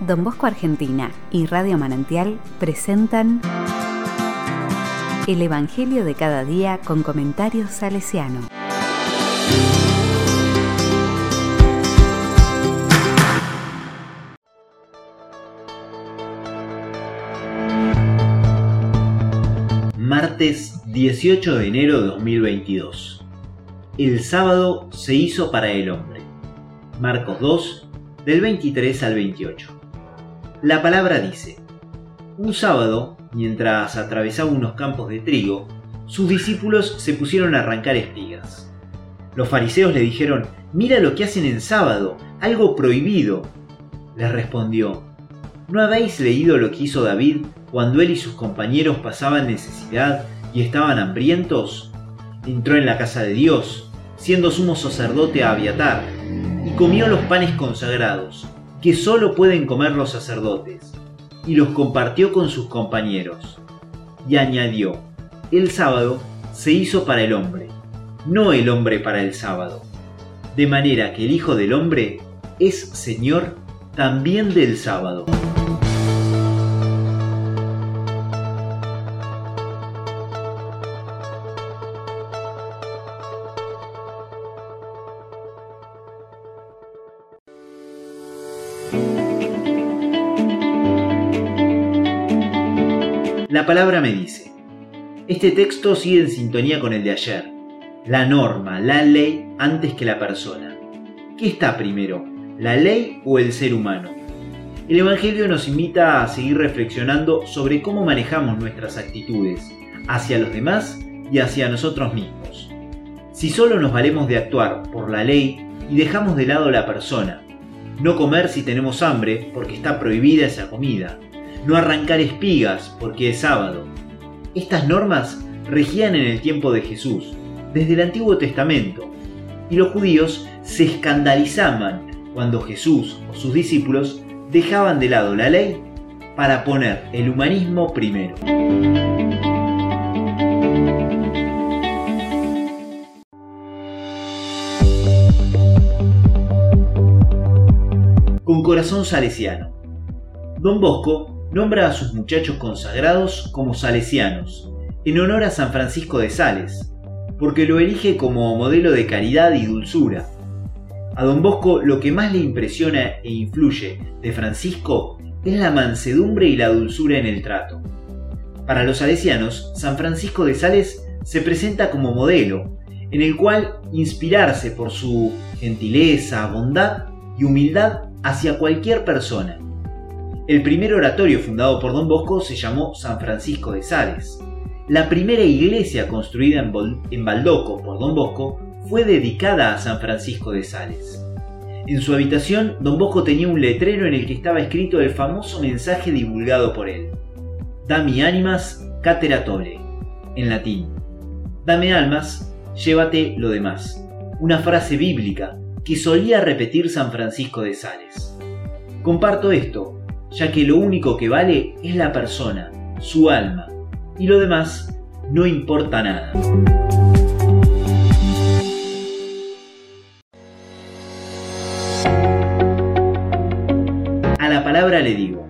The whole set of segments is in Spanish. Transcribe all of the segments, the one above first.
Don Bosco Argentina y Radio Manantial presentan El Evangelio de cada día con comentarios salesiano. Martes 18 de enero de 2022. El sábado se hizo para el hombre. Marcos 2, del 23 al 28. La palabra dice, un sábado, mientras atravesaba unos campos de trigo, sus discípulos se pusieron a arrancar espigas. Los fariseos le dijeron, mira lo que hacen en sábado, algo prohibido. Les respondió, ¿no habéis leído lo que hizo David cuando él y sus compañeros pasaban necesidad y estaban hambrientos? Entró en la casa de Dios, siendo sumo sacerdote a Abiatar, y comió los panes consagrados, que solo pueden comer los sacerdotes, y los compartió con sus compañeros. Y añadió, el sábado se hizo para el hombre, no el hombre para el sábado, de manera que el Hijo del Hombre es Señor también del sábado. La palabra me dice. Este texto sigue en sintonía con el de ayer. La norma, la ley antes que la persona. ¿Qué está primero, la ley o el ser humano? El Evangelio nos invita a seguir reflexionando sobre cómo manejamos nuestras actitudes hacia los demás y hacia nosotros mismos. Si solo nos valemos de actuar por la ley y dejamos de lado la persona, no comer si tenemos hambre porque está prohibida esa comida, no arrancar espigas porque es sábado. Estas normas regían en el tiempo de Jesús, desde el Antiguo Testamento, y los judíos se escandalizaban cuando Jesús o sus discípulos dejaban de lado la ley para poner el humanismo primero. Con corazón salesiano. Don Bosco nombra a sus muchachos consagrados como salesianos, en honor a San Francisco de Sales, porque lo elige como modelo de caridad y dulzura. A don Bosco lo que más le impresiona e influye de Francisco es la mansedumbre y la dulzura en el trato. Para los salesianos, San Francisco de Sales se presenta como modelo, en el cual inspirarse por su gentileza, bondad y humildad hacia cualquier persona. El primer oratorio fundado por Don Bosco se llamó San Francisco de Sales. La primera iglesia construida en, Baldoco por Don Bosco fue dedicada a San Francisco de Sales. En su habitación, Don Bosco tenía un letrero en el que estaba escrito el famoso mensaje divulgado por él. Dami animas cateratole, en latín. Dame almas, llévate lo demás. Una frase bíblica que solía repetir San Francisco de Sales. Comparto esto ya que lo único que vale es la persona, su alma, y lo demás no importa nada. A la palabra le digo,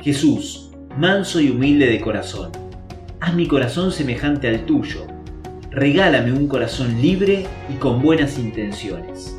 Jesús, manso y humilde de corazón, haz mi corazón semejante al tuyo, regálame un corazón libre y con buenas intenciones.